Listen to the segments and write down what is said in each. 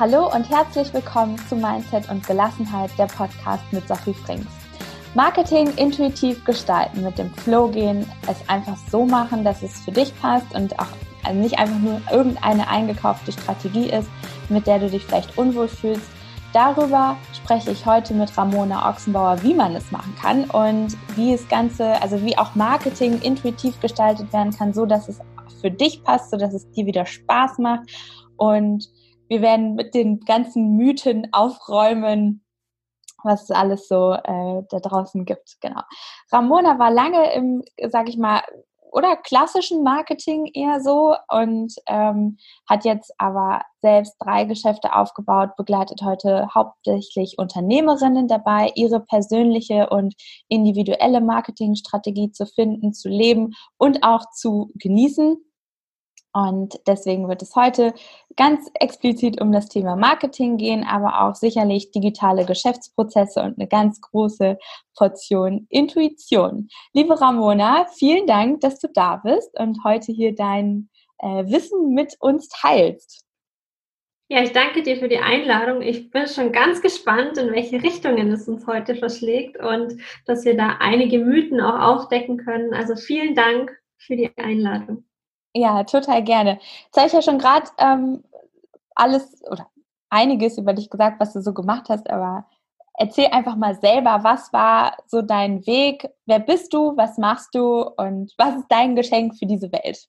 Hallo und herzlich willkommen zu Mindset und Gelassenheit, der Podcast mit Sophie Frings. Marketing intuitiv gestalten, mit dem Flow gehen, es einfach so machen, dass es für dich passt und auch also nicht einfach nur irgendeine eingekaufte Strategie ist, mit der du dich vielleicht unwohl fühlst. Darüber spreche ich heute mit Ramona Ochsenbauer, wie man es machen kann und wie es Ganze, also wie auch Marketing intuitiv gestaltet werden kann, so dass es für dich passt, so dass es dir wieder Spaß macht und wir werden mit den ganzen Mythen aufräumen, was es alles so äh, da draußen gibt. Genau. Ramona war lange im, sag ich mal, oder klassischen Marketing eher so und ähm, hat jetzt aber selbst drei Geschäfte aufgebaut, begleitet heute hauptsächlich Unternehmerinnen dabei, ihre persönliche und individuelle Marketingstrategie zu finden, zu leben und auch zu genießen. Und deswegen wird es heute ganz explizit um das Thema Marketing gehen, aber auch sicherlich digitale Geschäftsprozesse und eine ganz große Portion Intuition. Liebe Ramona, vielen Dank, dass du da bist und heute hier dein äh, Wissen mit uns teilst. Ja, ich danke dir für die Einladung. Ich bin schon ganz gespannt, in welche Richtungen es uns heute verschlägt und dass wir da einige Mythen auch aufdecken können. Also vielen Dank für die Einladung. Ja, total gerne. Jetzt habe ich ja schon gerade ähm, alles oder einiges über dich gesagt, was du so gemacht hast, aber erzähl einfach mal selber, was war so dein Weg? Wer bist du? Was machst du? Und was ist dein Geschenk für diese Welt?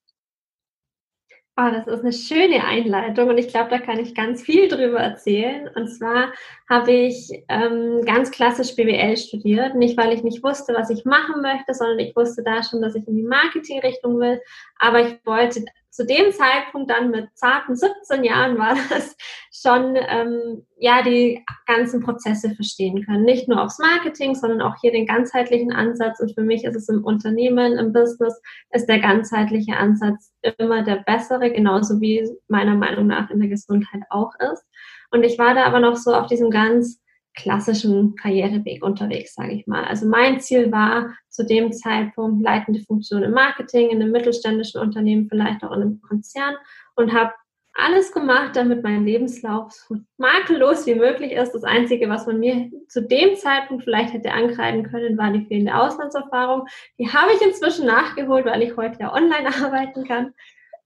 Oh, das ist eine schöne Einleitung und ich glaube, da kann ich ganz viel drüber erzählen. Und zwar habe ich ähm, ganz klassisch BWL studiert, nicht weil ich nicht wusste, was ich machen möchte, sondern ich wusste da schon, dass ich in die Marketingrichtung will. Aber ich wollte zu dem Zeitpunkt dann mit zarten 17 Jahren war das schon, ähm, ja, die ganzen Prozesse verstehen können. Nicht nur aufs Marketing, sondern auch hier den ganzheitlichen Ansatz. Und für mich ist es im Unternehmen, im Business, ist der ganzheitliche Ansatz immer der bessere, genauso wie meiner Meinung nach in der Gesundheit auch ist. Und ich war da aber noch so auf diesem ganz klassischen Karriereweg unterwegs, sage ich mal. Also mein Ziel war zu dem Zeitpunkt leitende Funktion im Marketing, in einem mittelständischen Unternehmen, vielleicht auch in einem Konzern und habe alles gemacht, damit mein Lebenslauf so makellos wie möglich ist. Das Einzige, was man mir zu dem Zeitpunkt vielleicht hätte ankreiden können, war die fehlende Auslandserfahrung. Die habe ich inzwischen nachgeholt, weil ich heute ja online arbeiten kann.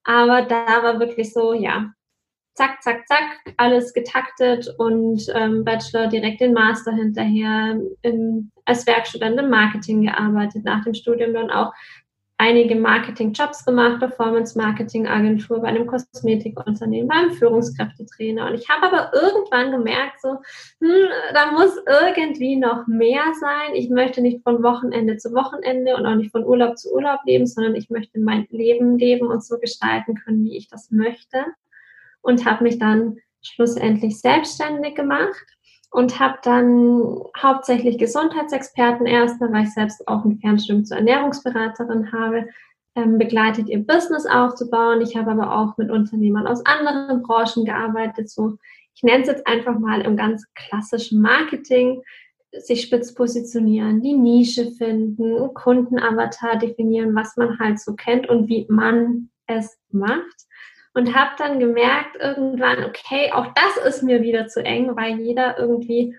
Aber da war wirklich so, ja, zack, zack, zack, alles getaktet und ähm, Bachelor direkt den Master hinterher, in, als Werkstudent im Marketing gearbeitet, nach dem Studium dann auch einige Marketing-Jobs gemacht, Performance-Marketing-Agentur bei einem Kosmetikunternehmen, beim Führungskräftetrainer. Und ich habe aber irgendwann gemerkt, so, hm, da muss irgendwie noch mehr sein. Ich möchte nicht von Wochenende zu Wochenende und auch nicht von Urlaub zu Urlaub leben, sondern ich möchte mein Leben leben und so gestalten können, wie ich das möchte und habe mich dann schlussendlich selbstständig gemacht und habe dann hauptsächlich Gesundheitsexperten erstmal, weil ich selbst auch ein Fernstudium zur Ernährungsberaterin habe, ähm, begleitet, ihr Business aufzubauen. Ich habe aber auch mit Unternehmern aus anderen Branchen gearbeitet, so ich nenne es jetzt einfach mal im ganz klassischen Marketing, sich spitz positionieren, die Nische finden, Kundenavatar definieren, was man halt so kennt und wie man es macht und habe dann gemerkt irgendwann, okay, auch das ist mir wieder zu eng, weil jeder irgendwie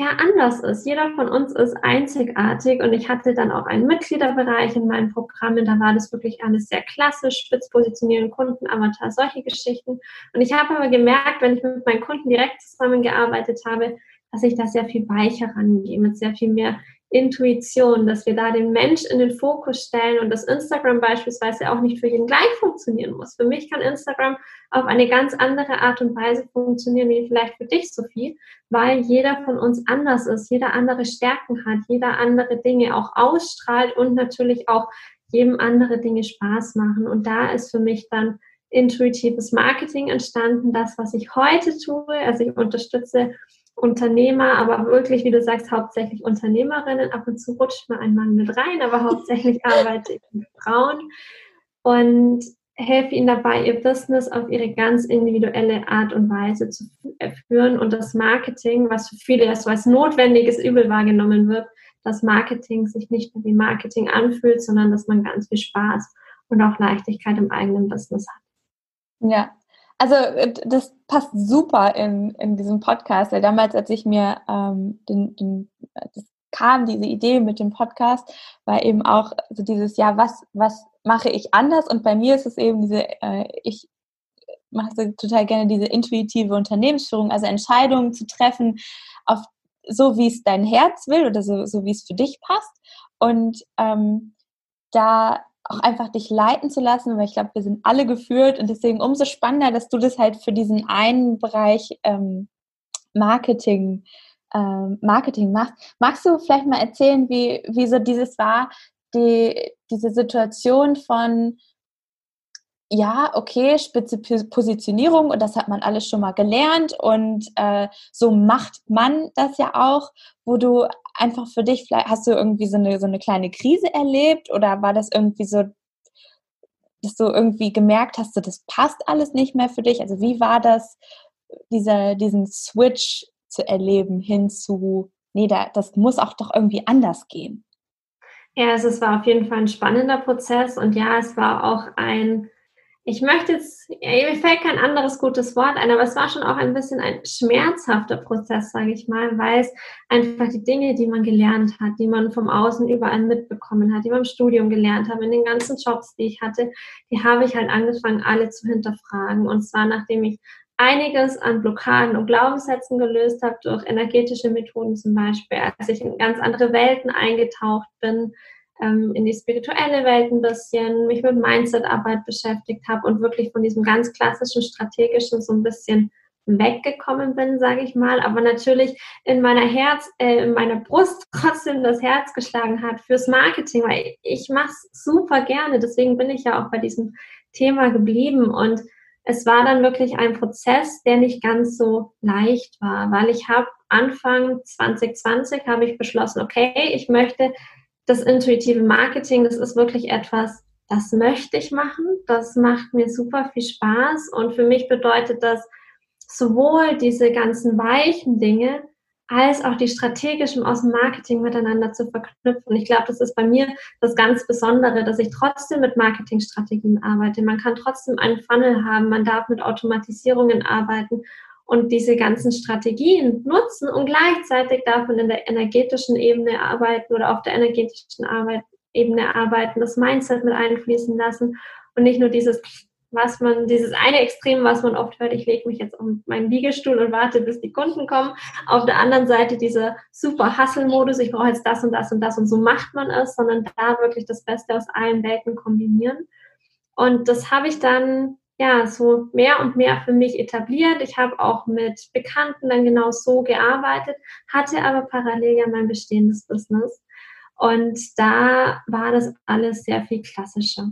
ja anders ist. Jeder von uns ist einzigartig und ich hatte dann auch einen Mitgliederbereich in meinen Programmen, da war das wirklich alles sehr klassisch, spitz positionieren, Kunden, Avatar, solche Geschichten. Und ich habe aber gemerkt, wenn ich mit meinen Kunden direkt zusammengearbeitet habe, dass ich da sehr viel weicher rangehe, mit sehr viel mehr Intuition, dass wir da den Mensch in den Fokus stellen und dass Instagram beispielsweise auch nicht für jeden gleich funktionieren muss. Für mich kann Instagram auf eine ganz andere Art und Weise funktionieren wie vielleicht für dich, Sophie, weil jeder von uns anders ist, jeder andere Stärken hat, jeder andere Dinge auch ausstrahlt und natürlich auch jedem andere Dinge Spaß machen. Und da ist für mich dann intuitives Marketing entstanden, das, was ich heute tue. Also ich unterstütze Unternehmer, aber wirklich, wie du sagst, hauptsächlich Unternehmerinnen. Ab und zu rutscht mal ein Mann mit rein, aber hauptsächlich arbeite ich mit Frauen und helfe ihnen dabei, ihr Business auf ihre ganz individuelle Art und Weise zu führen und das Marketing, was für viele so als notwendiges Übel wahrgenommen wird, dass Marketing sich nicht mehr wie Marketing anfühlt, sondern dass man ganz viel Spaß und auch Leichtigkeit im eigenen Business hat. Ja, also äh, das passt super in, in diesem Podcast. Weil damals, als ich mir ähm, den, den, das kam, diese Idee mit dem Podcast, war eben auch so dieses, ja, was, was mache ich anders? Und bei mir ist es eben diese, äh, ich mache so total gerne diese intuitive Unternehmensführung, also Entscheidungen zu treffen, auf so wie es dein Herz will oder so, so wie es für dich passt. Und ähm, da auch einfach dich leiten zu lassen, weil ich glaube, wir sind alle geführt und deswegen umso spannender, dass du das halt für diesen einen Bereich ähm, Marketing, ähm, Marketing machst. Magst du vielleicht mal erzählen, wie, wie so dieses war, die, diese Situation von ja, okay, spitze Positionierung und das hat man alles schon mal gelernt und äh, so macht man das ja auch, wo du einfach für dich, vielleicht hast du irgendwie so eine, so eine kleine Krise erlebt oder war das irgendwie so, dass du irgendwie gemerkt hast, so, das passt alles nicht mehr für dich? Also wie war das, dieser, diesen Switch zu erleben hin zu, nee, da, das muss auch doch irgendwie anders gehen? Ja, also es war auf jeden Fall ein spannender Prozess und ja, es war auch ein ich möchte jetzt, mir fällt kein anderes gutes Wort ein, aber es war schon auch ein bisschen ein schmerzhafter Prozess, sage ich mal, weil es einfach die Dinge, die man gelernt hat, die man vom Außen überall mitbekommen hat, die man im Studium gelernt hat, in den ganzen Jobs, die ich hatte, die habe ich halt angefangen, alle zu hinterfragen. Und zwar nachdem ich einiges an Blockaden und Glaubenssätzen gelöst habe, durch energetische Methoden zum Beispiel, als ich in ganz andere Welten eingetaucht bin, ähm, in die spirituelle Welt ein bisschen, mich mit Mindset-Arbeit beschäftigt habe und wirklich von diesem ganz klassischen strategischen so ein bisschen weggekommen bin, sage ich mal, aber natürlich in meiner Herz, äh, in meiner Brust trotzdem das Herz geschlagen hat fürs Marketing, weil ich mache es super gerne, deswegen bin ich ja auch bei diesem Thema geblieben. Und es war dann wirklich ein Prozess, der nicht ganz so leicht war, weil ich habe Anfang 2020 habe ich beschlossen, okay, ich möchte das intuitive Marketing, das ist wirklich etwas, das möchte ich machen. Das macht mir super viel Spaß. Und für mich bedeutet das sowohl diese ganzen weichen Dinge als auch die strategischen aus dem Marketing miteinander zu verknüpfen. Ich glaube, das ist bei mir das ganz Besondere, dass ich trotzdem mit Marketingstrategien arbeite. Man kann trotzdem einen Funnel haben, man darf mit Automatisierungen arbeiten und diese ganzen Strategien nutzen und gleichzeitig darf man in der energetischen Ebene arbeiten oder auf der energetischen Arbeit, Ebene arbeiten, das Mindset mit einfließen lassen und nicht nur dieses, was man, dieses eine Extrem, was man oft hört, ich lege mich jetzt auf meinen Liegestuhl und warte, bis die Kunden kommen. Auf der anderen Seite dieser super Hustle-Modus, ich brauche jetzt das und das und das und so macht man es, sondern da wirklich das Beste aus allen Welten kombinieren. Und das habe ich dann ja, so mehr und mehr für mich etabliert. Ich habe auch mit Bekannten dann genau so gearbeitet, hatte aber parallel ja mein bestehendes Business. Und da war das alles sehr viel klassischer.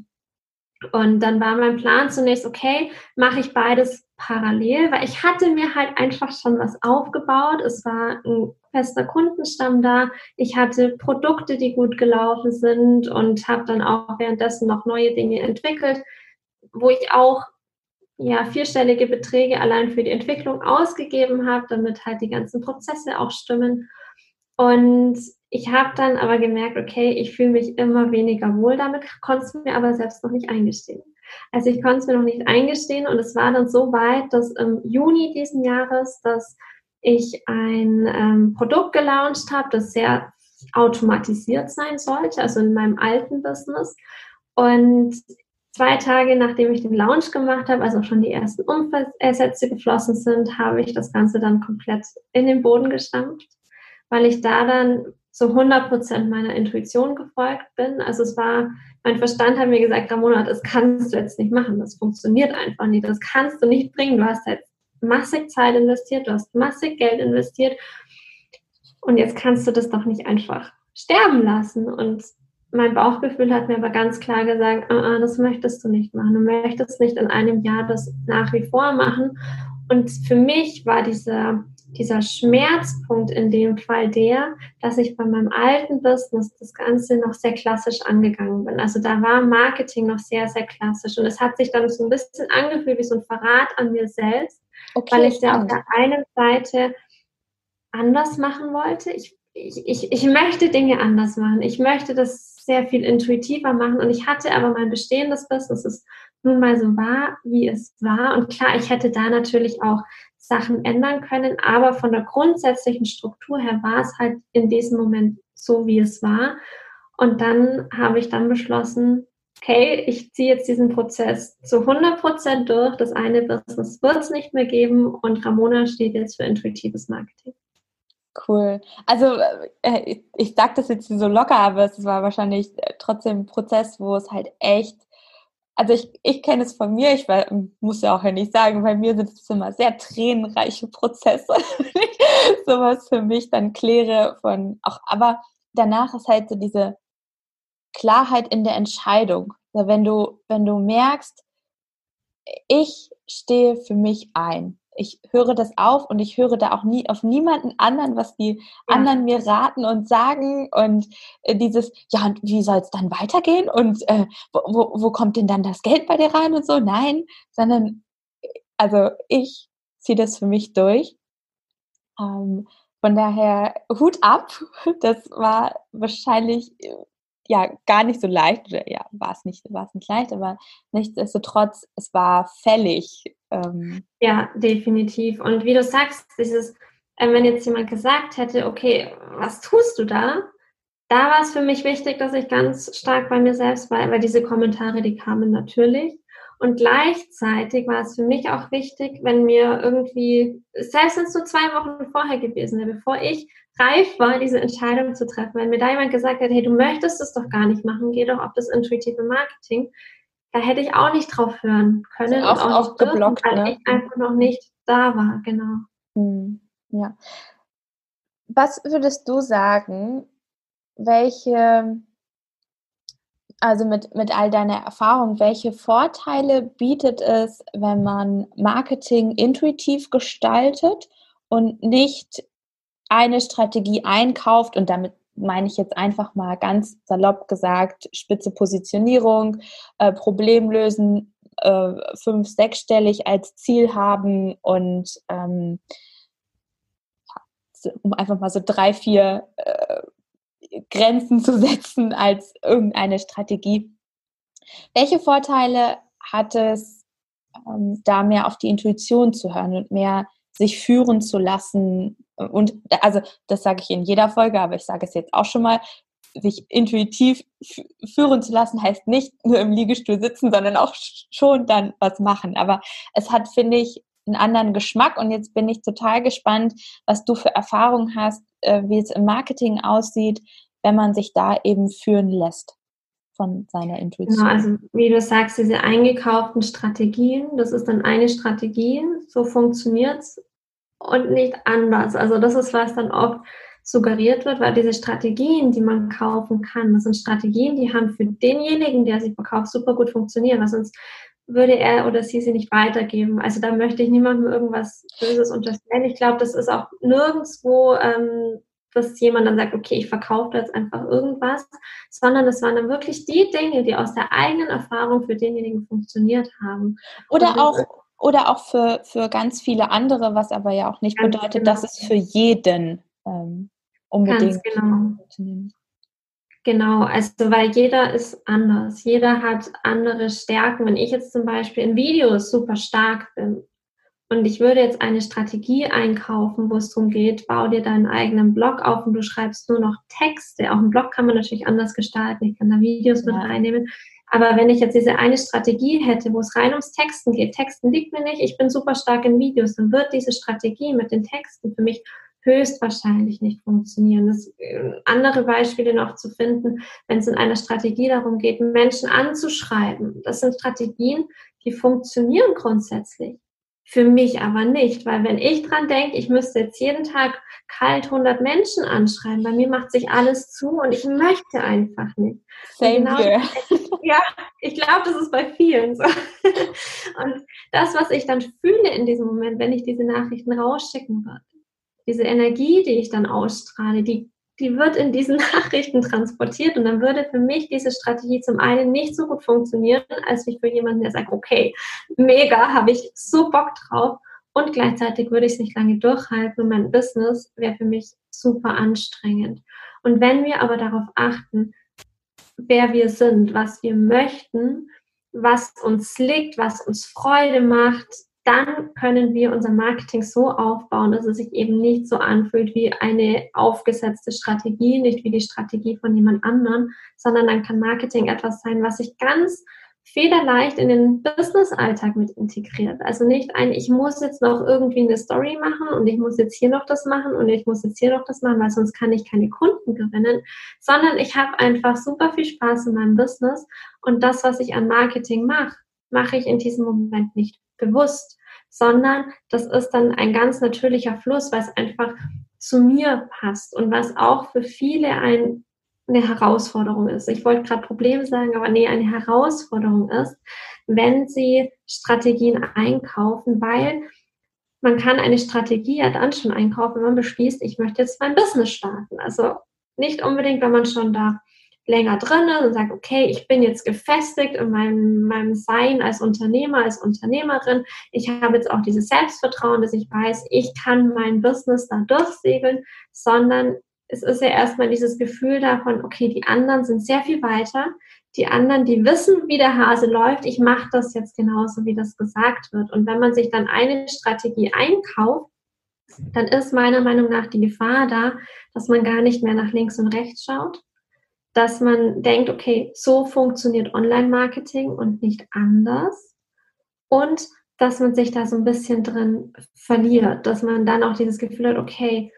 Und dann war mein Plan zunächst, okay, mache ich beides parallel, weil ich hatte mir halt einfach schon was aufgebaut. Es war ein fester Kundenstamm da. Ich hatte Produkte, die gut gelaufen sind und habe dann auch währenddessen noch neue Dinge entwickelt, wo ich auch ja, vierstellige Beträge allein für die Entwicklung ausgegeben habe, damit halt die ganzen Prozesse auch stimmen. Und ich habe dann aber gemerkt, okay, ich fühle mich immer weniger wohl damit, konnte es mir aber selbst noch nicht eingestehen. Also ich konnte es mir noch nicht eingestehen und es war dann so weit, dass im Juni diesen Jahres, dass ich ein ähm, Produkt gelauncht habe, das sehr automatisiert sein sollte, also in meinem alten Business. Und zwei Tage nachdem ich den Launch gemacht habe, also schon die ersten Umsätze geflossen sind, habe ich das Ganze dann komplett in den Boden gestampft, weil ich da dann zu 100 Prozent meiner Intuition gefolgt bin. Also es war, mein Verstand hat mir gesagt, Ramona, das kannst du jetzt nicht machen, das funktioniert einfach nicht, das kannst du nicht bringen. Du hast jetzt massig Zeit investiert, du hast massig Geld investiert und jetzt kannst du das doch nicht einfach sterben lassen. Und mein Bauchgefühl hat mir aber ganz klar gesagt, uh, das möchtest du nicht machen. Du möchtest nicht in einem Jahr das nach wie vor machen. Und für mich war dieser, dieser Schmerzpunkt in dem Fall der, dass ich bei meinem alten Business das Ganze noch sehr klassisch angegangen bin. Also da war Marketing noch sehr, sehr klassisch. Und es hat sich dann so ein bisschen angefühlt wie so ein Verrat an mir selbst, okay, weil ich da auf der einen Seite anders machen wollte. Ich, ich, ich, ich möchte Dinge anders machen. Ich möchte das sehr viel intuitiver machen. Und ich hatte aber mein bestehendes Business, das nun mal so war, wie es war. Und klar, ich hätte da natürlich auch Sachen ändern können, aber von der grundsätzlichen Struktur her war es halt in diesem Moment so, wie es war. Und dann habe ich dann beschlossen, okay, ich ziehe jetzt diesen Prozess zu 100 Prozent durch. Das eine Business wird es nicht mehr geben und Ramona steht jetzt für intuitives Marketing. Cool. Also äh, ich, ich sage das jetzt so locker, aber es war wahrscheinlich äh, trotzdem ein Prozess, wo es halt echt, also ich, ich kenne es von mir, ich war, muss ja auch ja nicht sagen, bei mir sind es immer sehr tränenreiche Prozesse, sowas für mich dann kläre von auch, aber danach ist halt so diese Klarheit in der Entscheidung. Also wenn du, wenn du merkst, ich stehe für mich ein. Ich höre das auf und ich höre da auch nie auf niemanden anderen, was die ja. anderen mir raten und sagen und äh, dieses, ja, und wie soll es dann weitergehen und äh, wo, wo, kommt denn dann das Geld bei dir rein und so? Nein, sondern also ich ziehe das für mich durch. Ähm, von daher Hut ab. Das war wahrscheinlich äh, ja gar nicht so leicht, oder ja, war es nicht, war es nicht leicht, aber nichtsdestotrotz, es war fällig. Ähm. Ja, definitiv. Und wie du sagst, dieses, äh, wenn jetzt jemand gesagt hätte, okay, was tust du da? Da war es für mich wichtig, dass ich ganz stark bei mir selbst war, weil diese Kommentare, die kamen natürlich. Und gleichzeitig war es für mich auch wichtig, wenn mir irgendwie, selbst wenn es nur zwei Wochen vorher gewesen wäre, bevor ich reif war, diese Entscheidung zu treffen, wenn mir da jemand gesagt hat, hey, du möchtest es doch gar nicht machen, geh doch auf das intuitive Marketing, da hätte ich auch nicht drauf hören können auch, und auch, auch dürfen, geblockt, weil ne? ich einfach noch nicht da war, genau. Hm, ja. Was würdest du sagen, welche also mit, mit all deiner Erfahrung, welche Vorteile bietet es, wenn man Marketing intuitiv gestaltet und nicht eine Strategie einkauft und damit meine ich jetzt einfach mal ganz salopp gesagt, spitze Positionierung, äh, Problem lösen, äh, fünf, sechsstellig als Ziel haben und ähm, um einfach mal so drei, vier äh, Grenzen zu setzen als irgendeine Strategie. Welche Vorteile hat es, ähm, da mehr auf die Intuition zu hören und mehr sich führen zu lassen? Und also das sage ich in jeder Folge, aber ich sage es jetzt auch schon mal, sich intuitiv führen zu lassen, heißt nicht nur im Liegestuhl sitzen, sondern auch schon dann was machen. Aber es hat, finde ich, einen anderen Geschmack und jetzt bin ich total gespannt, was du für Erfahrungen hast, äh, wie es im Marketing aussieht, wenn man sich da eben führen lässt von seiner Intuition. Genau, also wie du sagst, diese eingekauften Strategien, das ist dann eine Strategie, so funktioniert es und nicht anders. Also das ist, was dann oft suggeriert wird, weil diese Strategien, die man kaufen kann, das sind Strategien, die haben für denjenigen, der sie verkauft, super gut funktionieren, weil sonst würde er oder sie sie nicht weitergeben. Also da möchte ich niemandem irgendwas Böses unterstellen. Ich glaube, das ist auch nirgendwo ähm, dass jemand dann sagt, okay, ich verkaufe jetzt einfach irgendwas, sondern es waren dann wirklich die Dinge, die aus der eigenen Erfahrung für denjenigen funktioniert haben. Oder auch oder auch für, für ganz viele andere, was aber ja auch nicht bedeutet, genau. dass es für jeden ähm, unbedingt ganz genau. Genau, also weil jeder ist anders. Jeder hat andere Stärken. Wenn ich jetzt zum Beispiel in Videos super stark bin, und ich würde jetzt eine Strategie einkaufen, wo es darum geht, bau dir deinen eigenen Blog auf und du schreibst nur noch Texte. Auch einen Blog kann man natürlich anders gestalten. Ich kann da Videos mit reinnehmen. Aber wenn ich jetzt diese eine Strategie hätte, wo es rein ums Texten geht, Texten liegt mir nicht, ich bin super stark in Videos, dann wird diese Strategie mit den Texten für mich höchstwahrscheinlich nicht funktionieren. Das, äh, andere Beispiele noch zu finden, wenn es in einer Strategie darum geht, Menschen anzuschreiben. Das sind Strategien, die funktionieren grundsätzlich. Für mich aber nicht, weil wenn ich dran denke, ich müsste jetzt jeden Tag kalt 100 Menschen anschreiben, bei mir macht sich alles zu und ich möchte einfach nicht. Same genau, here. Ja, ich glaube, das ist bei vielen so. Und das, was ich dann fühle in diesem Moment, wenn ich diese Nachrichten rausschicken würde, diese Energie, die ich dann ausstrahle, die die wird in diesen Nachrichten transportiert und dann würde für mich diese Strategie zum einen nicht so gut funktionieren, als wie für jemanden, der sagt, okay, mega, habe ich so Bock drauf und gleichzeitig würde ich es nicht lange durchhalten und mein Business wäre für mich super anstrengend. Und wenn wir aber darauf achten, wer wir sind, was wir möchten, was uns liegt, was uns Freude macht, dann können wir unser Marketing so aufbauen, dass es sich eben nicht so anfühlt wie eine aufgesetzte Strategie, nicht wie die Strategie von jemand anderem, sondern dann kann Marketing etwas sein, was sich ganz federleicht in den Business-Alltag mit integriert. Also nicht ein, ich muss jetzt noch irgendwie eine Story machen und ich muss jetzt hier noch das machen und ich muss jetzt hier noch das machen, weil sonst kann ich keine Kunden gewinnen, sondern ich habe einfach super viel Spaß in meinem Business und das, was ich an Marketing mache, mache ich in diesem Moment nicht bewusst, sondern das ist dann ein ganz natürlicher Fluss, was einfach zu mir passt und was auch für viele ein, eine Herausforderung ist. Ich wollte gerade Problem sagen, aber nee, eine Herausforderung ist, wenn Sie Strategien einkaufen, weil man kann eine Strategie ja dann schon einkaufen, wenn man beschließt, ich möchte jetzt mein Business starten. Also nicht unbedingt, wenn man schon da länger drin ist und sagt, okay, ich bin jetzt gefestigt in meinem, meinem Sein als Unternehmer, als Unternehmerin. Ich habe jetzt auch dieses Selbstvertrauen, dass ich weiß, ich kann mein Business da durchsegeln, sondern es ist ja erstmal dieses Gefühl davon, okay, die anderen sind sehr viel weiter. Die anderen, die wissen, wie der Hase läuft. Ich mache das jetzt genauso, wie das gesagt wird. Und wenn man sich dann eine Strategie einkauft, dann ist meiner Meinung nach die Gefahr da, dass man gar nicht mehr nach links und rechts schaut, dass man denkt, okay, so funktioniert Online-Marketing und nicht anders. Und dass man sich da so ein bisschen drin verliert, dass man dann auch dieses Gefühl hat, okay,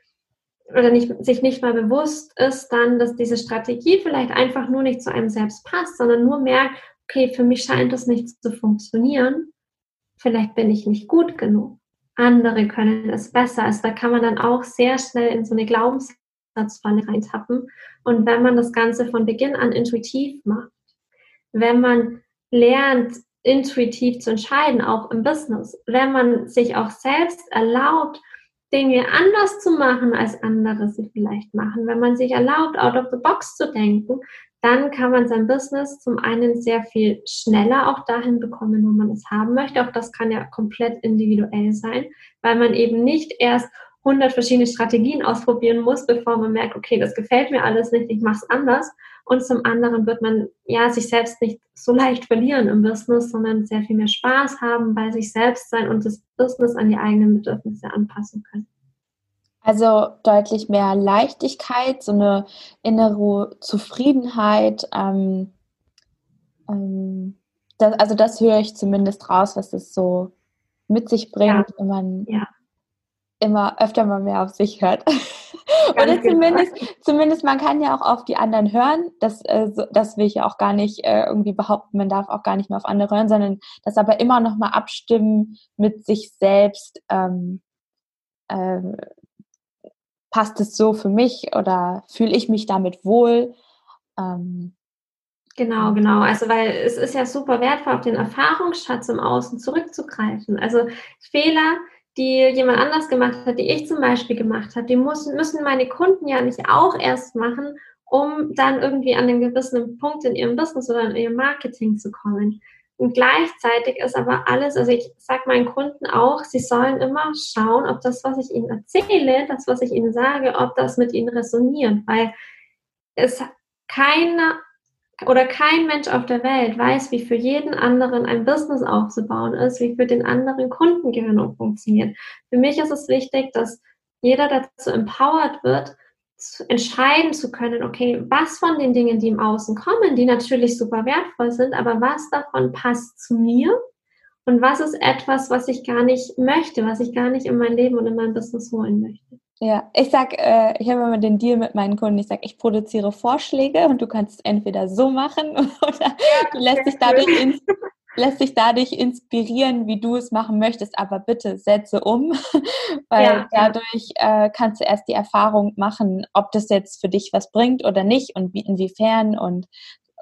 oder nicht, sich nicht mal bewusst ist dann, dass diese Strategie vielleicht einfach nur nicht zu einem selbst passt, sondern nur merkt, okay, für mich scheint das nicht zu funktionieren. Vielleicht bin ich nicht gut genug. Andere können es besser. Also da kann man dann auch sehr schnell in so eine Glaubens Satzfalle reintappen. Und wenn man das Ganze von Beginn an intuitiv macht, wenn man lernt, intuitiv zu entscheiden, auch im Business, wenn man sich auch selbst erlaubt, Dinge anders zu machen, als andere sie vielleicht machen, wenn man sich erlaubt, out of the box zu denken, dann kann man sein Business zum einen sehr viel schneller auch dahin bekommen, wo man es haben möchte. Auch das kann ja komplett individuell sein, weil man eben nicht erst 100 verschiedene Strategien ausprobieren muss, bevor man merkt, okay, das gefällt mir alles nicht, ich mache es anders. Und zum anderen wird man ja sich selbst nicht so leicht verlieren im Business, sondern sehr viel mehr Spaß haben bei sich selbst sein und das Business an die eigenen Bedürfnisse anpassen können. Also deutlich mehr Leichtigkeit, so eine innere Zufriedenheit. Ähm, ähm, das, also das höre ich zumindest raus, was es so mit sich bringt, ja. wenn man ja immer öfter mal mehr auf sich hört. Oder genau. zumindest, zumindest man kann ja auch auf die anderen hören. Das, äh, das will ich ja auch gar nicht äh, irgendwie behaupten. Man darf auch gar nicht mehr auf andere hören, sondern das aber immer noch mal abstimmen mit sich selbst. Ähm, äh, passt es so für mich oder fühle ich mich damit wohl? Ähm, Genau, genau. Also weil es ist ja super wertvoll, auf den Erfahrungsschatz im Außen zurückzugreifen. Also Fehler die jemand anders gemacht hat, die ich zum Beispiel gemacht habe, die müssen, müssen meine Kunden ja nicht auch erst machen, um dann irgendwie an einen gewissen Punkt in ihrem Business oder in ihrem Marketing zu kommen. Und gleichzeitig ist aber alles, also ich sage meinen Kunden auch, sie sollen immer schauen, ob das, was ich ihnen erzähle, das, was ich ihnen sage, ob das mit ihnen resoniert, weil es keine oder kein Mensch auf der Welt weiß, wie für jeden anderen ein Business aufzubauen ist, wie für den anderen Kundengewinnung funktioniert. Für mich ist es wichtig, dass jeder dazu empowered wird, zu entscheiden zu können, okay, was von den Dingen, die im Außen kommen, die natürlich super wertvoll sind, aber was davon passt zu mir und was ist etwas, was ich gar nicht möchte, was ich gar nicht in mein Leben und in mein Business holen möchte. Ja, ich sag, äh, ich habe immer den Deal mit meinen Kunden, ich sage, ich produziere Vorschläge und du kannst es entweder so machen oder du lässt dich, dadurch ins, lässt dich dadurch inspirieren, wie du es machen möchtest, aber bitte setze um, weil ja, dadurch äh, kannst du erst die Erfahrung machen, ob das jetzt für dich was bringt oder nicht und wie, inwiefern. Und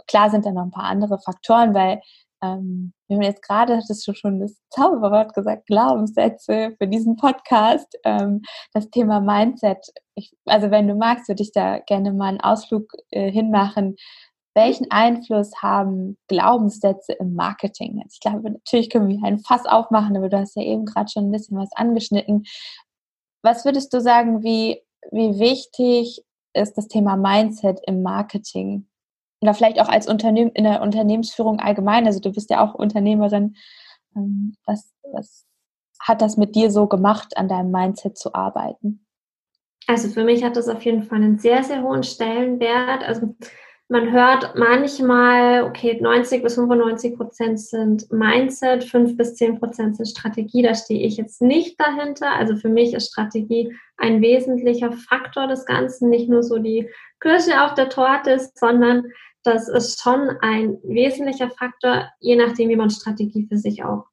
klar sind da noch ein paar andere Faktoren, weil ähm, wir haben jetzt gerade, hattest du schon das Zauberwort gesagt, Glaubenssätze für diesen Podcast, ähm, das Thema Mindset. Ich, also wenn du magst, würde ich da gerne mal einen Ausflug äh, hinmachen. Welchen Einfluss haben Glaubenssätze im Marketing? Also ich glaube, natürlich können wir einen Fass aufmachen, aber du hast ja eben gerade schon ein bisschen was angeschnitten. Was würdest du sagen, wie, wie wichtig ist das Thema Mindset im Marketing? Oder vielleicht auch als Unternehmen in der Unternehmensführung allgemein, also du bist ja auch Unternehmerin, ähm, was, was hat das mit dir so gemacht, an deinem Mindset zu arbeiten? Also für mich hat das auf jeden Fall einen sehr, sehr hohen Stellenwert. Also man hört manchmal, okay, 90 bis 95 Prozent sind Mindset, 5 bis 10 Prozent sind Strategie. Da stehe ich jetzt nicht dahinter. Also für mich ist Strategie ein wesentlicher Faktor des Ganzen, nicht nur so die Kirsche auf der Torte sondern das ist schon ein wesentlicher Faktor, je nachdem, wie man Strategie für sich auch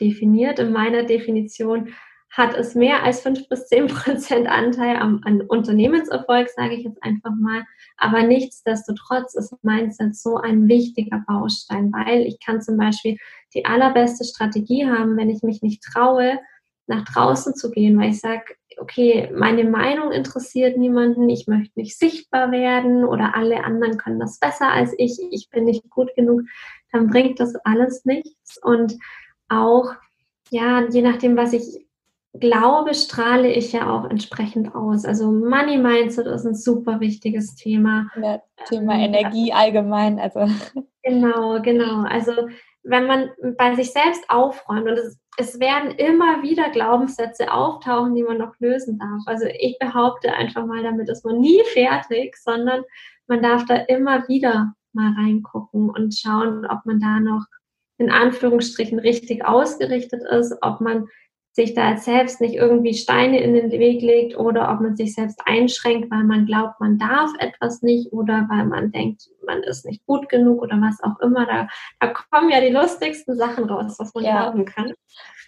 definiert. In meiner Definition hat es mehr als fünf bis zehn Prozent Anteil am, an Unternehmenserfolg, sage ich jetzt einfach mal. Aber nichtsdestotrotz ist Mindset so ein wichtiger Baustein, weil ich kann zum Beispiel die allerbeste Strategie haben, wenn ich mich nicht traue, nach draußen zu gehen, weil ich sage, okay, meine Meinung interessiert niemanden, ich möchte nicht sichtbar werden oder alle anderen können das besser als ich, ich bin nicht gut genug, dann bringt das alles nichts. Und auch, ja, je nachdem, was ich glaube, strahle ich ja auch entsprechend aus. Also Money Mindset ist ein super wichtiges Thema. Ja, Thema ähm, Energie allgemein. Also. Genau, genau. Also wenn man bei sich selbst aufräumt und es, es werden immer wieder Glaubenssätze auftauchen, die man noch lösen darf. Also ich behaupte einfach mal, damit ist man nie fertig, sondern man darf da immer wieder mal reingucken und schauen, ob man da noch in Anführungsstrichen richtig ausgerichtet ist, ob man sich da selbst nicht irgendwie Steine in den Weg legt oder ob man sich selbst einschränkt, weil man glaubt, man darf etwas nicht oder weil man denkt, man ist nicht gut genug oder was auch immer. Da, da kommen ja die lustigsten Sachen raus, was man ja. glauben kann.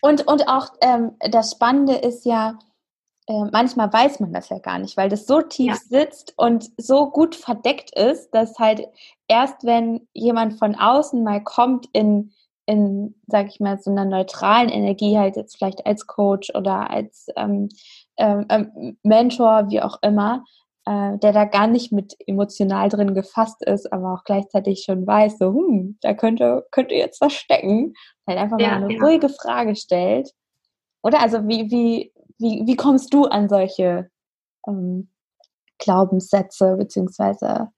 Und, und auch ähm, das Spannende ist ja, äh, manchmal weiß man das ja gar nicht, weil das so tief ja. sitzt und so gut verdeckt ist, dass halt erst wenn jemand von außen mal kommt in in, sag ich mal, so einer neutralen Energie halt jetzt vielleicht als Coach oder als ähm, ähm, ähm, Mentor, wie auch immer, äh, der da gar nicht mit emotional drin gefasst ist, aber auch gleichzeitig schon weiß, so, hm, da könnte, könnte jetzt was stecken, halt einfach ja, mal eine ja. ruhige Frage stellt. Oder also wie, wie, wie, wie kommst du an solche ähm, Glaubenssätze, beziehungsweise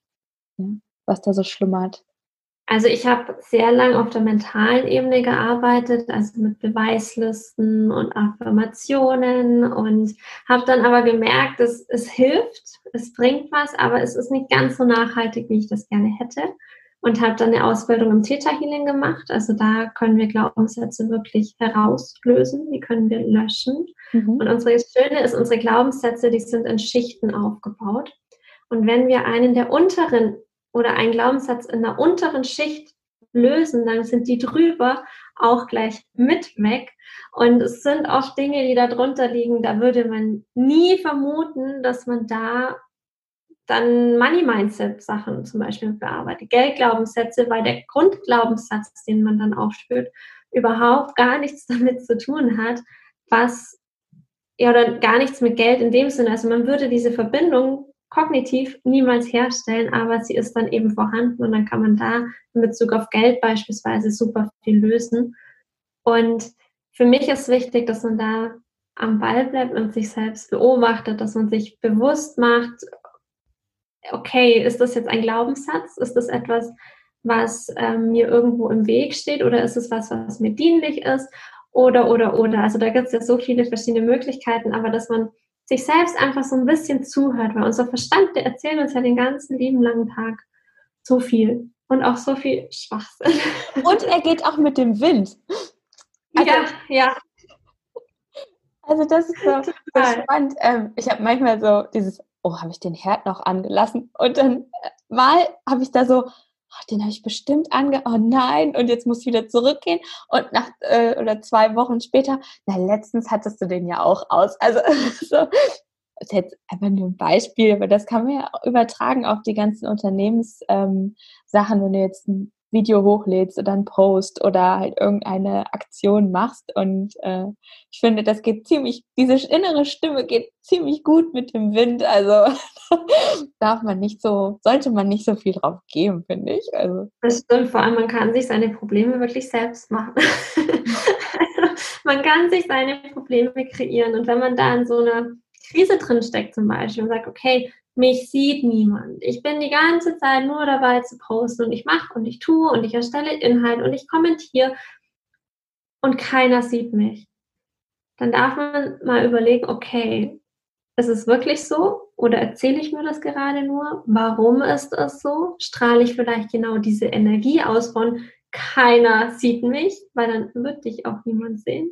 ja, was da so schlummert? Also ich habe sehr lange auf der mentalen Ebene gearbeitet, also mit Beweislisten und Affirmationen und habe dann aber gemerkt, dass es hilft, es bringt was, aber es ist nicht ganz so nachhaltig, wie ich das gerne hätte. Und habe dann eine Ausbildung im Theta Healing gemacht. Also da können wir Glaubenssätze wirklich herauslösen, die können wir löschen. Mhm. Und unsere Schöne ist, unsere Glaubenssätze, die sind in Schichten aufgebaut. Und wenn wir einen der unteren oder einen Glaubenssatz in der unteren Schicht lösen, dann sind die drüber auch gleich mit weg. Und es sind oft Dinge, die da drunter liegen, da würde man nie vermuten, dass man da dann Money Mindset Sachen zum Beispiel bearbeitet, Geldglaubenssätze, weil der Grundglaubenssatz, den man dann aufspürt, überhaupt gar nichts damit zu tun hat, was ja oder gar nichts mit Geld in dem Sinne. Also man würde diese Verbindung kognitiv niemals herstellen, aber sie ist dann eben vorhanden und dann kann man da in Bezug auf Geld beispielsweise super viel lösen. Und für mich ist wichtig, dass man da am Ball bleibt und sich selbst beobachtet, dass man sich bewusst macht, okay, ist das jetzt ein Glaubenssatz? Ist das etwas, was ähm, mir irgendwo im Weg steht oder ist es was, was mir dienlich ist? Oder, oder, oder. Also da gibt es ja so viele verschiedene Möglichkeiten, aber dass man sich selbst einfach so ein bisschen zuhört, weil unser Verstand, der erzählt uns ja den ganzen lieben langen Tag so viel und auch so viel Schwachsinn. Und er geht auch mit dem Wind. Also, ja, ja. Also das ist so, so spannend. Ähm, ich habe manchmal so dieses, oh, habe ich den Herd noch angelassen? Und dann äh, mal habe ich da so, oh, den habe ich bestimmt ange... Oh nein, und jetzt muss ich wieder zurückgehen. Und nach äh, oder zwei Wochen später, na, letztens hattest du den ja auch aus. Also so, das ist jetzt einfach nur ein Beispiel, aber das kann man ja übertragen auf die ganzen Unternehmenssachen, ähm, wenn du jetzt ein Video hochlädst oder einen Post oder halt irgendeine Aktion machst. Und äh, ich finde, das geht ziemlich, diese innere Stimme geht ziemlich gut mit dem Wind. Also darf man nicht so, sollte man nicht so viel drauf geben, finde ich. Also. Das stimmt, vor allem man kann sich seine Probleme wirklich selbst machen. man kann sich seine Probleme kreieren. Und wenn man da in so einer Krise drin steckt zum Beispiel und sagt, okay, mich sieht niemand. Ich bin die ganze Zeit nur dabei zu posten und ich mache und ich tue und ich erstelle Inhalt und ich kommentiere und keiner sieht mich. Dann darf man mal überlegen, okay, ist es wirklich so oder erzähle ich mir das gerade nur? Warum ist es so? Strahle ich vielleicht genau diese Energie aus von keiner sieht mich, weil dann wird dich auch niemand sehen.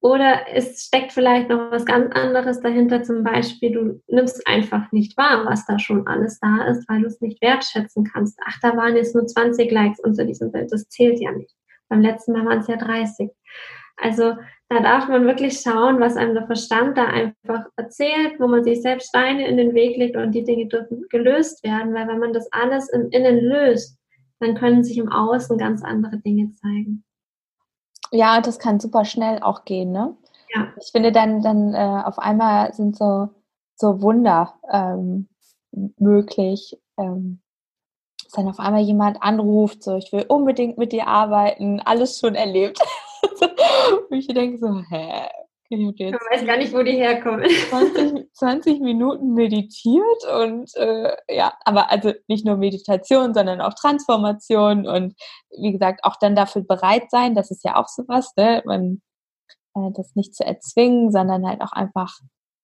Oder es steckt vielleicht noch was ganz anderes dahinter, zum Beispiel, du nimmst einfach nicht wahr, was da schon alles da ist, weil du es nicht wertschätzen kannst. Ach, da waren jetzt nur 20 Likes unter diesem Bild, das zählt ja nicht. Beim letzten Mal waren es ja 30. Also da darf man wirklich schauen, was einem der Verstand da einfach erzählt, wo man sich selbst Steine in den Weg legt und die Dinge dürfen gelöst werden, weil wenn man das alles im Innen löst, dann können sich im Außen ganz andere Dinge zeigen. Ja, das kann super schnell auch gehen, ne? Ja. Ich finde dann, dann äh, auf einmal sind so, so Wunder ähm, möglich. Ähm, dass dann auf einmal jemand anruft, so ich will unbedingt mit dir arbeiten, alles schon erlebt. Und ich denke so, hä? Ich jetzt weiß gar nicht, wo die herkommen. 20, 20 Minuten meditiert und äh, ja, aber also nicht nur Meditation, sondern auch Transformation und wie gesagt, auch dann dafür bereit sein, das ist ja auch sowas, ne? Man äh, das nicht zu erzwingen, sondern halt auch einfach,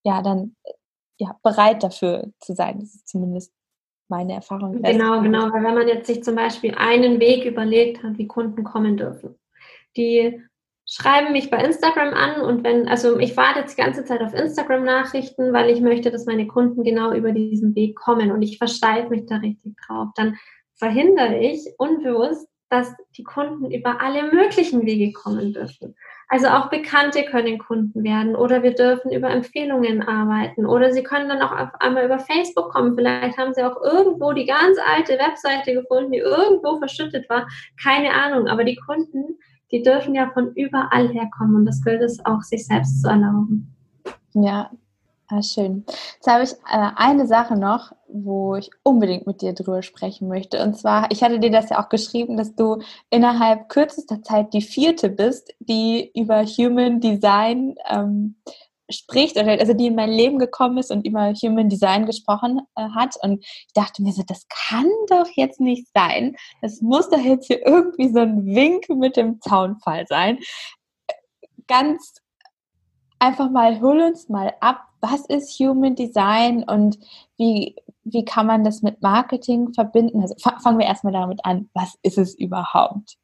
ja, dann ja, bereit dafür zu sein. Das ist zumindest meine Erfahrung. Genau, genau, weil wenn man jetzt sich zum Beispiel einen Weg überlegt hat, wie Kunden kommen dürfen, die schreiben mich bei Instagram an und wenn, also ich warte jetzt die ganze Zeit auf Instagram-Nachrichten, weil ich möchte, dass meine Kunden genau über diesen Weg kommen und ich versteife mich da richtig drauf. Dann verhindere ich unbewusst, dass die Kunden über alle möglichen Wege kommen dürfen. Also auch Bekannte können Kunden werden oder wir dürfen über Empfehlungen arbeiten oder sie können dann auch auf einmal über Facebook kommen. Vielleicht haben sie auch irgendwo die ganz alte Webseite gefunden, die irgendwo verschüttet war. Keine Ahnung, aber die Kunden die dürfen ja von überall herkommen und das gilt es auch, sich selbst zu erlauben. Ja, ah, schön. Jetzt habe ich äh, eine Sache noch, wo ich unbedingt mit dir drüber sprechen möchte. Und zwar, ich hatte dir das ja auch geschrieben, dass du innerhalb kürzester Zeit die vierte bist, die über Human Design ähm, spricht oder also die in mein Leben gekommen ist und über Human Design gesprochen äh, hat und ich dachte mir so, das kann doch jetzt nicht sein. Das muss doch jetzt hier irgendwie so ein Wink mit dem Zaunfall sein. Ganz einfach mal, hol uns mal ab, was ist Human Design und wie, wie kann man das mit Marketing verbinden? Also fangen wir erstmal damit an, was ist es überhaupt?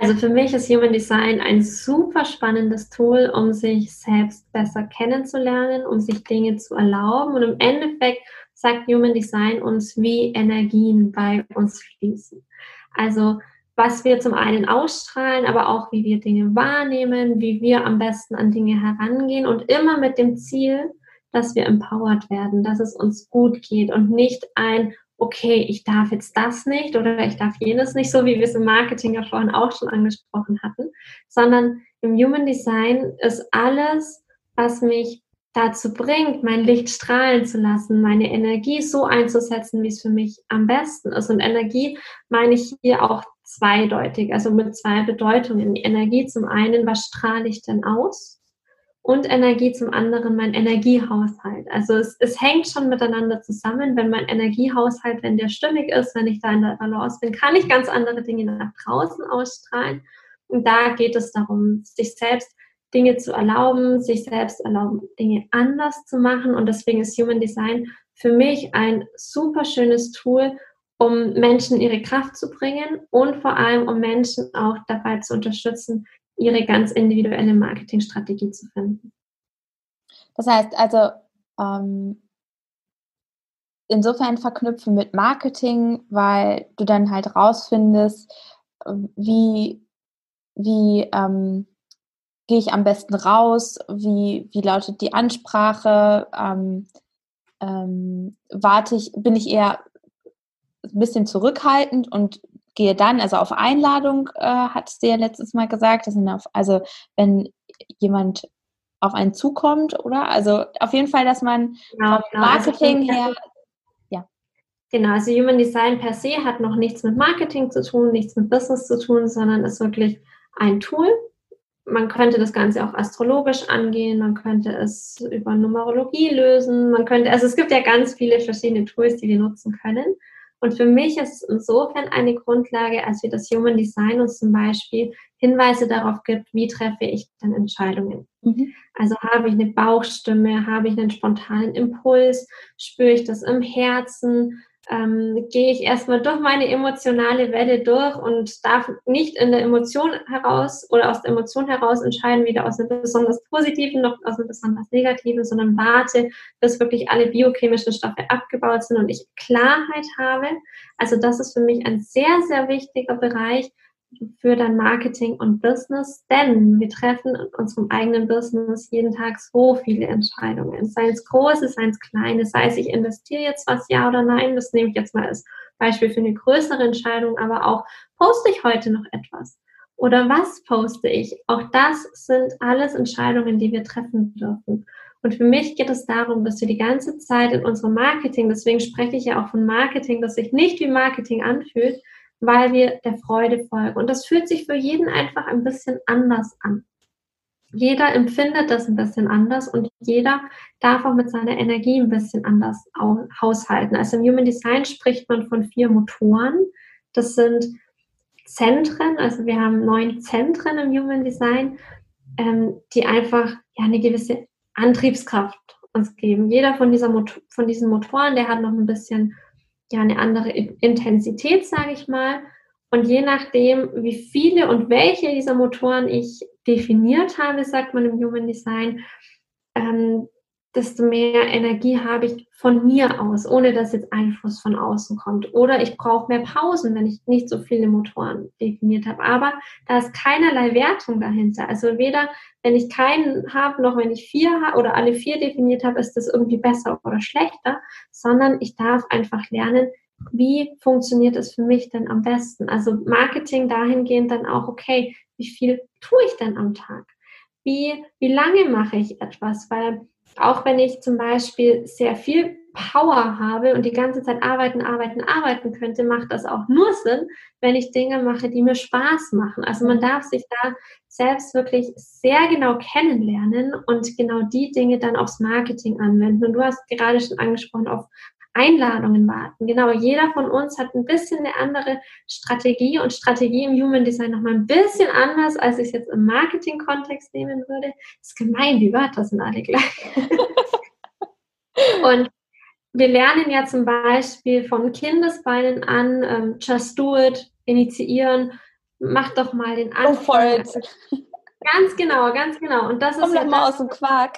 Also für mich ist Human Design ein super spannendes Tool, um sich selbst besser kennenzulernen, um sich Dinge zu erlauben. Und im Endeffekt sagt Human Design uns, wie Energien bei uns fließen. Also was wir zum einen ausstrahlen, aber auch wie wir Dinge wahrnehmen, wie wir am besten an Dinge herangehen und immer mit dem Ziel, dass wir empowered werden, dass es uns gut geht und nicht ein okay, ich darf jetzt das nicht oder ich darf jenes nicht, so wie wir es im Marketing ja vorhin auch schon angesprochen hatten, sondern im Human Design ist alles, was mich dazu bringt, mein Licht strahlen zu lassen, meine Energie so einzusetzen, wie es für mich am besten ist. Und Energie meine ich hier auch zweideutig, also mit zwei Bedeutungen. Energie zum einen, was strahle ich denn aus? Und Energie zum anderen mein Energiehaushalt. Also es, es hängt schon miteinander zusammen. Wenn mein Energiehaushalt, wenn der stimmig ist, wenn ich da in der Balance bin, kann ich ganz andere Dinge nach draußen ausstrahlen. Und da geht es darum, sich selbst Dinge zu erlauben, sich selbst erlauben, Dinge anders zu machen. Und deswegen ist Human Design für mich ein super schönes Tool, um Menschen ihre Kraft zu bringen und vor allem um Menschen auch dabei zu unterstützen, ihre ganz individuelle Marketingstrategie zu finden. Das heißt also, ähm, insofern verknüpfen mit Marketing, weil du dann halt rausfindest, wie, wie ähm, gehe ich am besten raus, wie, wie lautet die Ansprache, ähm, ähm, warte ich, bin ich eher ein bisschen zurückhaltend und gehe dann, also auf Einladung, äh, hat sie ja letztes Mal gesagt, das sind auf, also wenn jemand auf einen zukommt, oder? Also auf jeden Fall, dass man genau, vom also Marketing also her, ja. Genau, also Human Design per se hat noch nichts mit Marketing zu tun, nichts mit Business zu tun, sondern ist wirklich ein Tool, man könnte das Ganze auch astrologisch angehen, man könnte es über Numerologie lösen, man könnte, also es gibt ja ganz viele verschiedene Tools, die wir nutzen können. Und für mich ist es insofern eine Grundlage, als wir das Human Design uns zum Beispiel Hinweise darauf gibt, wie treffe ich dann Entscheidungen. Mhm. Also habe ich eine Bauchstimme, habe ich einen spontanen Impuls, spüre ich das im Herzen, ähm, gehe ich erstmal durch meine emotionale Welle durch und darf nicht in der Emotion heraus oder aus der Emotion heraus entscheiden, weder aus einer besonders positiven noch aus einer besonders negativen, sondern warte, bis wirklich alle biochemischen Stoffe abgebaut sind und ich Klarheit habe. Also das ist für mich ein sehr, sehr wichtiger Bereich, für dein Marketing und Business, denn wir treffen in unserem eigenen Business jeden Tag so viele Entscheidungen, sei es große, sei es kleine, sei es ich investiere jetzt was, ja oder nein, das nehme ich jetzt mal als Beispiel für eine größere Entscheidung, aber auch poste ich heute noch etwas oder was poste ich? Auch das sind alles Entscheidungen, die wir treffen dürfen. Und für mich geht es darum, dass wir die ganze Zeit in unserem Marketing, deswegen spreche ich ja auch von Marketing, das sich nicht wie Marketing anfühlt, weil wir der Freude folgen. Und das fühlt sich für jeden einfach ein bisschen anders an. Jeder empfindet das ein bisschen anders und jeder darf auch mit seiner Energie ein bisschen anders haushalten. Also im Human Design spricht man von vier Motoren. Das sind Zentren, also wir haben neun Zentren im Human Design, ähm, die einfach ja eine gewisse Antriebskraft uns geben. Jeder von, dieser Mot von diesen Motoren, der hat noch ein bisschen ja eine andere Intensität, sage ich mal. Und je nachdem, wie viele und welche dieser Motoren ich definiert habe, sagt man im Human Design, ähm, desto mehr Energie habe ich von mir aus, ohne dass jetzt Einfluss von außen kommt. Oder ich brauche mehr Pausen, wenn ich nicht so viele Motoren definiert habe. Aber da ist keinerlei Wertung dahinter. Also weder, wenn ich keinen habe, noch wenn ich vier habe oder alle vier definiert habe, ist das irgendwie besser oder schlechter, sondern ich darf einfach lernen, wie funktioniert es für mich denn am besten? Also Marketing dahingehend dann auch, okay, wie viel tue ich denn am Tag? Wie, wie lange mache ich etwas? Weil auch wenn ich zum Beispiel sehr viel Power habe und die ganze Zeit arbeiten, arbeiten, arbeiten könnte, macht das auch nur Sinn, wenn ich Dinge mache, die mir Spaß machen. Also man darf sich da selbst wirklich sehr genau kennenlernen und genau die Dinge dann aufs Marketing anwenden. Und du hast gerade schon angesprochen, auf Einladungen warten. Genau, jeder von uns hat ein bisschen eine andere Strategie und Strategie im Human Design nochmal ein bisschen anders, als ich es jetzt im Marketing-Kontext nehmen würde. Das ist gemein, die Wörter sind alle gleich. und wir lernen ja zum Beispiel von Kindesbeinen an, ähm, just do it, initiieren, mach doch mal den Anfang. Go for it. Ganz genau, ganz genau. Und das Komm ist ja mal aus dem Quark.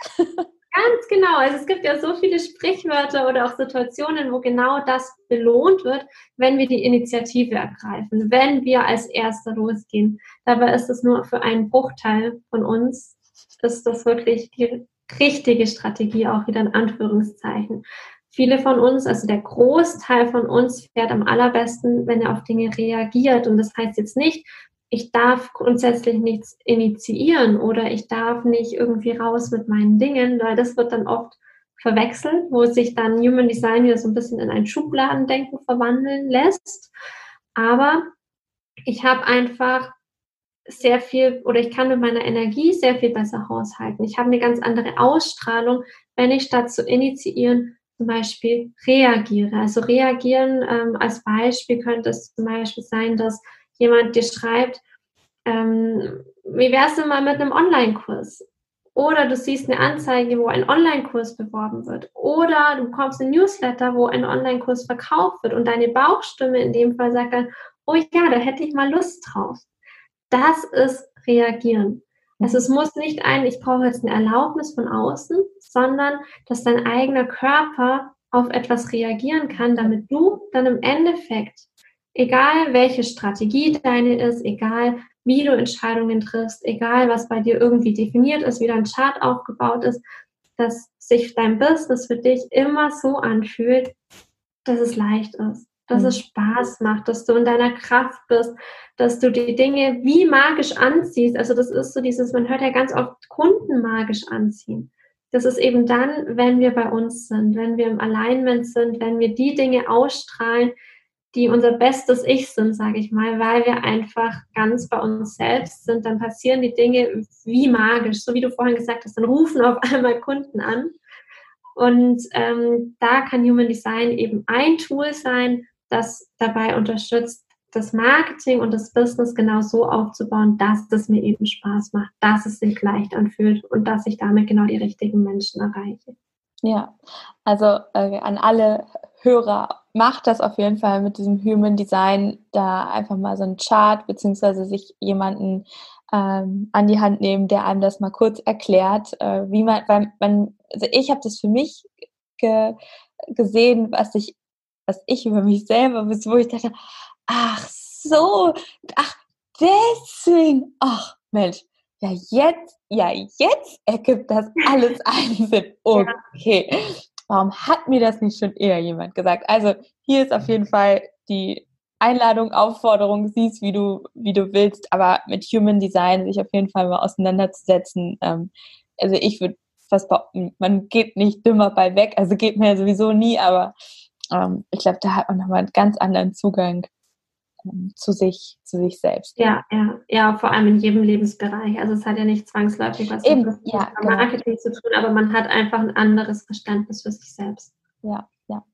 Ganz genau. Also es gibt ja so viele Sprichwörter oder auch Situationen, wo genau das belohnt wird, wenn wir die Initiative ergreifen, wenn wir als Erster losgehen. Dabei ist es nur für einen Bruchteil von uns, ist das wirklich die richtige Strategie, auch wieder in Anführungszeichen. Viele von uns, also der Großteil von uns fährt am allerbesten, wenn er auf Dinge reagiert. Und das heißt jetzt nicht, ich darf grundsätzlich nichts initiieren oder ich darf nicht irgendwie raus mit meinen Dingen, weil das wird dann oft verwechselt, wo sich dann Human Design wieder so ein bisschen in ein Schubladendenken verwandeln lässt. Aber ich habe einfach sehr viel oder ich kann mit meiner Energie sehr viel besser haushalten. Ich habe eine ganz andere Ausstrahlung, wenn ich statt zu initiieren zum Beispiel reagiere. Also reagieren ähm, als Beispiel könnte es zum Beispiel sein, dass jemand dir schreibt, ähm, wie wär's denn mal mit einem Online-Kurs? Oder du siehst eine Anzeige, wo ein Online-Kurs beworben wird. Oder du bekommst ein Newsletter, wo ein Online-Kurs verkauft wird. Und deine Bauchstimme in dem Fall sagt dann, oh ja, da hätte ich mal Lust drauf. Das ist reagieren. Also es muss nicht ein, ich brauche jetzt eine Erlaubnis von außen, sondern dass dein eigener Körper auf etwas reagieren kann, damit du dann im Endeffekt egal welche Strategie deine ist, egal wie du Entscheidungen triffst, egal was bei dir irgendwie definiert ist, wie dein Chart aufgebaut ist, dass sich dein Business für dich immer so anfühlt, dass es leicht ist, dass mhm. es Spaß macht, dass du in deiner Kraft bist, dass du die Dinge wie magisch anziehst. Also das ist so dieses, man hört ja ganz oft Kunden magisch anziehen. Das ist eben dann, wenn wir bei uns sind, wenn wir im Alignment sind, wenn wir die Dinge ausstrahlen, die unser bestes Ich sind, sage ich mal, weil wir einfach ganz bei uns selbst sind, dann passieren die Dinge wie magisch, so wie du vorhin gesagt hast, dann rufen auf einmal Kunden an. Und ähm, da kann Human Design eben ein Tool sein, das dabei unterstützt, das Marketing und das Business genau so aufzubauen, dass es mir eben Spaß macht, dass es sich leicht anfühlt und dass ich damit genau die richtigen Menschen erreiche. Ja, also äh, an alle Hörer, macht das auf jeden Fall mit diesem Human Design, da einfach mal so ein Chart beziehungsweise sich jemanden ähm, an die Hand nehmen, der einem das mal kurz erklärt, äh, wie man, weil man, also ich habe das für mich ge, gesehen, was ich, was ich über mich selber, wo ich dachte, ach so, ach deswegen, ach Mensch, ja jetzt, ja jetzt ergibt das alles einen Sinn. Okay, warum hat mir das nicht schon eher jemand gesagt? Also hier ist auf jeden Fall die Einladung, Aufforderung, siehst, wie du, wie du willst, aber mit Human Design sich auf jeden Fall mal auseinanderzusetzen. Ähm, also ich würde fast behaupten, man geht nicht dümmer bei weg, also geht mir ja sowieso nie, aber ähm, ich glaube, da hat man nochmal einen ganz anderen Zugang ähm, zu sich, zu sich selbst. Ja, ja, ja, vor allem in jedem Lebensbereich. Also es hat ja nicht zwangsläufig was Eben, mit ja, genau. Marketing zu tun, aber man hat einfach ein anderes Verständnis für sich selbst. Ja, ja.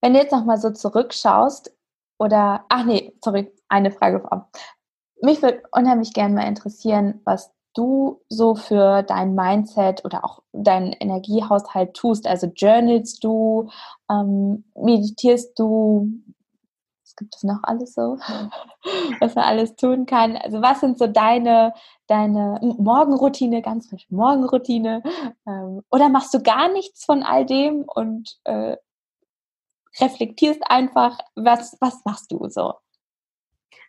Wenn du jetzt nochmal so zurückschaust, oder, ach nee, sorry, eine Frage vorab. Mich würde unheimlich gerne mal interessieren, was du so für dein Mindset oder auch deinen Energiehaushalt tust. Also journalst du, ähm, meditierst du, gibt es noch alles so, was man alles tun kann? Also was sind so deine, deine Morgenroutine, ganz frisch Morgenroutine? Ähm, oder machst du gar nichts von all dem und äh, reflektierst einfach, was, was machst du so?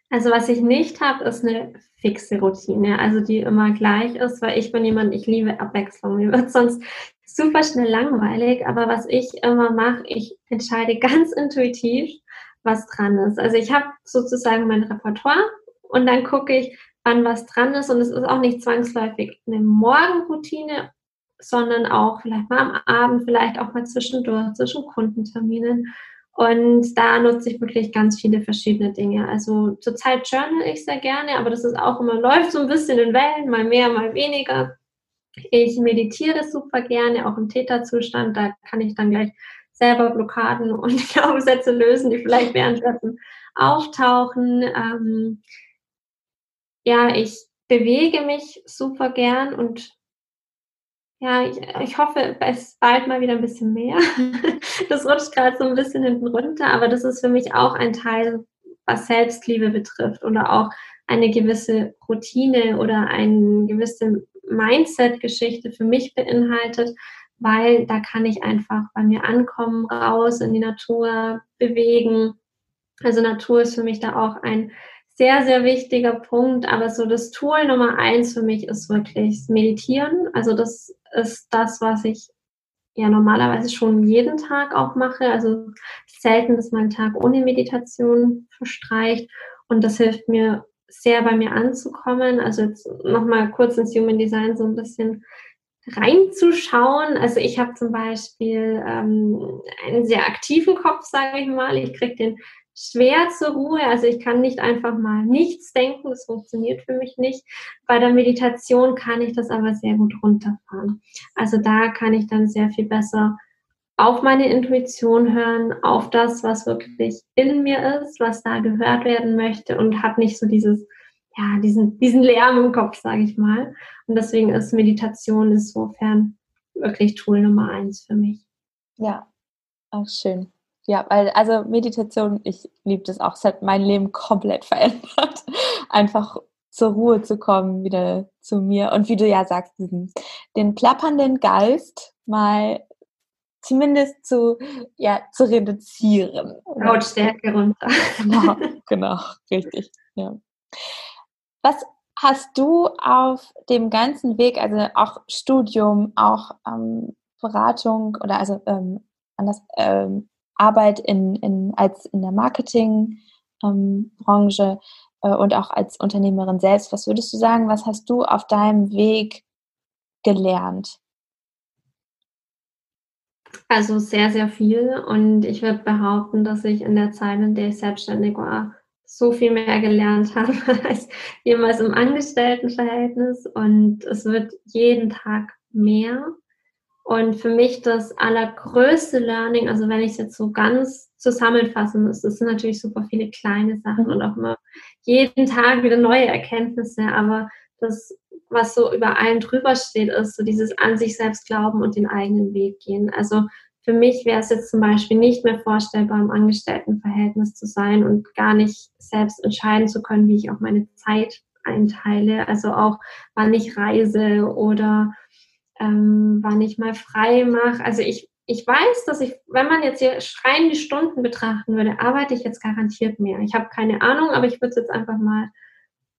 Also was ich nicht habe, ist eine fixe Routine, also die immer gleich ist, weil ich bin jemand, ich liebe Abwechslung. Mir wird sonst super schnell langweilig, aber was ich immer mache, ich entscheide ganz intuitiv, was dran ist. Also ich habe sozusagen mein Repertoire und dann gucke ich, wann was dran ist und es ist auch nicht zwangsläufig eine Morgenroutine sondern auch vielleicht mal am Abend, vielleicht auch mal zwischendurch, zwischen Kundenterminen. Und da nutze ich wirklich ganz viele verschiedene Dinge. Also zurzeit journal ich sehr gerne, aber das ist auch immer, läuft so ein bisschen in Wellen, mal mehr, mal weniger. Ich meditiere super gerne, auch im Täterzustand. Da kann ich dann gleich selber Blockaden und Glaubenssätze lösen, die vielleicht währenddessen auftauchen. Ähm, ja, ich bewege mich super gern und ja, ich, ich hoffe, es bald mal wieder ein bisschen mehr. Das rutscht gerade so ein bisschen hinten runter, aber das ist für mich auch ein Teil, was Selbstliebe betrifft oder auch eine gewisse Routine oder eine gewisse Mindset-Geschichte für mich beinhaltet, weil da kann ich einfach bei mir ankommen, raus in die Natur, bewegen. Also Natur ist für mich da auch ein sehr, sehr wichtiger Punkt. Aber so das Tool Nummer eins für mich ist wirklich Meditieren. Also das ist das, was ich ja normalerweise schon jeden Tag auch mache. Also selten, dass mein Tag ohne Meditation verstreicht. Und das hilft mir sehr bei mir anzukommen. Also jetzt nochmal kurz ins Human Design so ein bisschen reinzuschauen. Also ich habe zum Beispiel ähm, einen sehr aktiven Kopf, sage ich mal. Ich kriege den schwer zur Ruhe. Also ich kann nicht einfach mal nichts denken, das funktioniert für mich nicht. Bei der Meditation kann ich das aber sehr gut runterfahren. Also da kann ich dann sehr viel besser auf meine Intuition hören, auf das, was wirklich in mir ist, was da gehört werden möchte und habe nicht so dieses, ja, diesen, diesen Lärm im Kopf, sage ich mal. Und deswegen ist Meditation insofern wirklich Tool Nummer eins für mich. Ja, auch schön. Ja, weil, also Meditation, ich liebe das auch, es hat mein Leben komplett verändert. Einfach zur Ruhe zu kommen, wieder zu mir. Und wie du ja sagst, diesen, den plappernden Geist mal zumindest zu, ja, zu reduzieren. Lautstärke runter. Genau, genau, richtig. Ja. Was hast du auf dem ganzen Weg, also auch Studium, auch ähm, Beratung oder also ähm, anders, ähm, Arbeit in, in, als in der Marketingbranche ähm, äh, und auch als Unternehmerin selbst. Was würdest du sagen, was hast du auf deinem Weg gelernt? Also sehr, sehr viel. Und ich würde behaupten, dass ich in der Zeit, in der ich selbstständig war, so viel mehr gelernt habe als jemals im Angestelltenverhältnis. Und es wird jeden Tag mehr. Und für mich das allergrößte Learning, also wenn ich es jetzt so ganz zusammenfassen muss, das sind natürlich super viele kleine Sachen und auch immer jeden Tag wieder neue Erkenntnisse, aber das, was so über allem drüber steht, ist so dieses an sich selbst glauben und den eigenen Weg gehen. Also für mich wäre es jetzt zum Beispiel nicht mehr vorstellbar, im Angestelltenverhältnis zu sein und gar nicht selbst entscheiden zu können, wie ich auch meine Zeit einteile. Also auch, wann ich reise oder ähm, wann ich mal frei mache. Also ich, ich weiß, dass ich, wenn man jetzt hier schreiende Stunden betrachten würde, arbeite ich jetzt garantiert mehr. Ich habe keine Ahnung, aber ich würde es jetzt einfach mal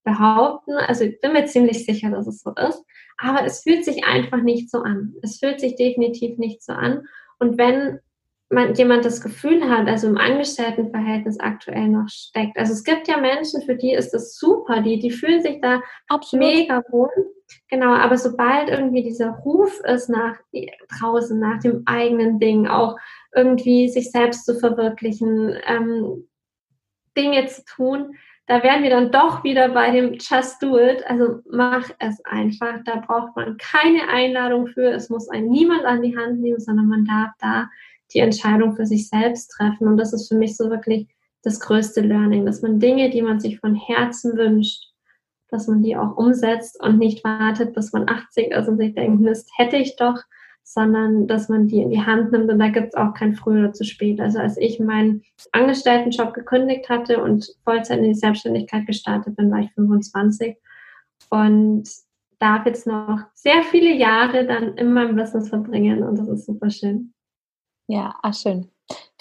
behaupten. Also ich bin mir ziemlich sicher, dass es so ist. Aber es fühlt sich einfach nicht so an. Es fühlt sich definitiv nicht so an. Und wenn man, jemand das Gefühl hat, also im Angestelltenverhältnis aktuell noch steckt. Also es gibt ja Menschen, für die ist das super, die, die fühlen sich da Absolut. mega wohl. Genau, aber sobald irgendwie dieser Ruf ist nach draußen, nach dem eigenen Ding, auch irgendwie sich selbst zu verwirklichen, ähm, Dinge zu tun, da werden wir dann doch wieder bei dem Just Do It. Also mach es einfach. Da braucht man keine Einladung für. Es muss einen niemand an die Hand nehmen, sondern man darf da die Entscheidung für sich selbst treffen. Und das ist für mich so wirklich das größte Learning, dass man Dinge, die man sich von Herzen wünscht, dass man die auch umsetzt und nicht wartet, bis man 80 ist und sich denkt, Mist, hätte ich doch, sondern dass man die in die Hand nimmt und da gibt es auch kein früher oder zu spät. Also als ich meinen Angestelltenjob gekündigt hatte und Vollzeit in die Selbstständigkeit gestartet bin, war ich 25 und darf jetzt noch sehr viele Jahre dann in meinem Business verbringen und das ist super schön. Ja, ach schön.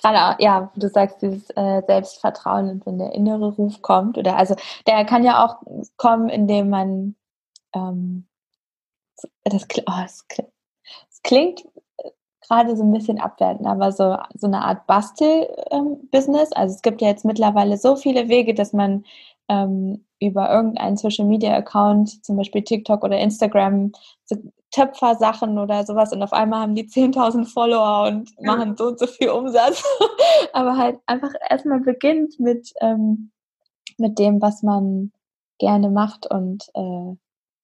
Gerade, ja, du sagst, dieses äh, Selbstvertrauen und wenn der innere Ruf kommt, oder also der kann ja auch kommen, indem man ähm, das, oh, das klingt äh, gerade so ein bisschen abwertend, aber so, so eine Art Bastel-Business. Ähm, also es gibt ja jetzt mittlerweile so viele Wege, dass man ähm, über irgendeinen Social Media Account, zum Beispiel TikTok oder Instagram, so Töpfersachen oder sowas und auf einmal haben die 10.000 Follower und machen so und so viel Umsatz. Aber halt einfach erstmal beginnt mit, ähm, mit dem, was man gerne macht und äh,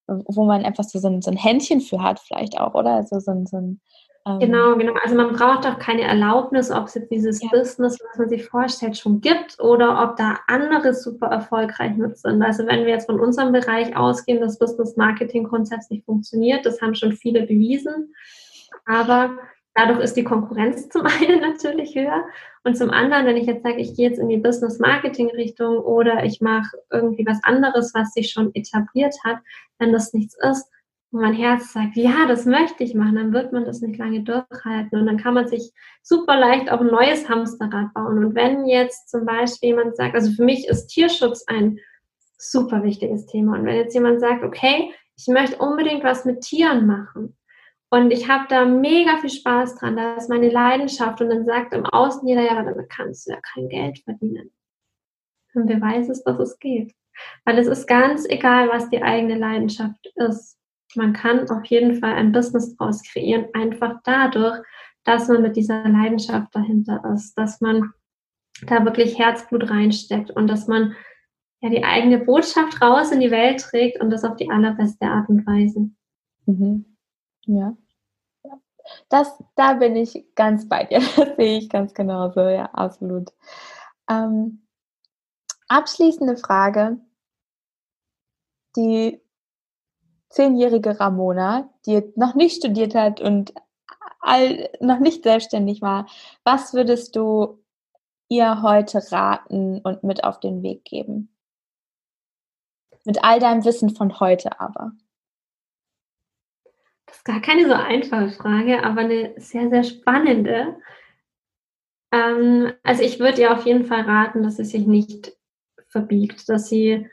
wo man einfach so, so, ein, so ein Händchen für hat, vielleicht auch, oder? Also so ein, so ein ähm, genau, genau. Also man braucht auch keine Erlaubnis, ob es jetzt dieses ja. Business, was man sich vorstellt, schon gibt oder ob da andere super erfolgreich mit sind. Also wenn wir jetzt von unserem Bereich ausgehen, dass Business Marketing grundsätzlich funktioniert, das haben schon viele bewiesen. Aber dadurch ist die Konkurrenz zum einen natürlich höher und zum anderen, wenn ich jetzt sage, ich gehe jetzt in die Business Marketing Richtung oder ich mache irgendwie was anderes, was sich schon etabliert hat, wenn das nichts ist, und mein Herz sagt, ja, das möchte ich machen, dann wird man das nicht lange durchhalten und dann kann man sich super leicht auch ein neues Hamsterrad bauen. Und wenn jetzt zum Beispiel jemand sagt, also für mich ist Tierschutz ein super wichtiges Thema und wenn jetzt jemand sagt, okay, ich möchte unbedingt was mit Tieren machen und ich habe da mega viel Spaß dran, das ist meine Leidenschaft und dann sagt im Außen jeder, ja, damit kannst du ja kein Geld verdienen. Und wer weiß es, dass es geht. Weil es ist ganz egal, was die eigene Leidenschaft ist man kann auf jeden Fall ein Business daraus kreieren, einfach dadurch, dass man mit dieser Leidenschaft dahinter ist, dass man da wirklich Herzblut reinsteckt und dass man ja die eigene Botschaft raus in die Welt trägt und das auf die allerbeste Art und Weise. Mhm. Ja. Das, da bin ich ganz bei dir. Das sehe ich ganz genauso, ja, absolut. Ähm, abschließende Frage, die zehnjährige Ramona, die noch nicht studiert hat und all, noch nicht selbstständig war, was würdest du ihr heute raten und mit auf den Weg geben? Mit all deinem Wissen von heute aber. Ist gar keine so einfache Frage, aber eine sehr, sehr spannende. Ähm, also ich würde ihr auf jeden Fall raten, dass sie sich nicht verbiegt, dass sie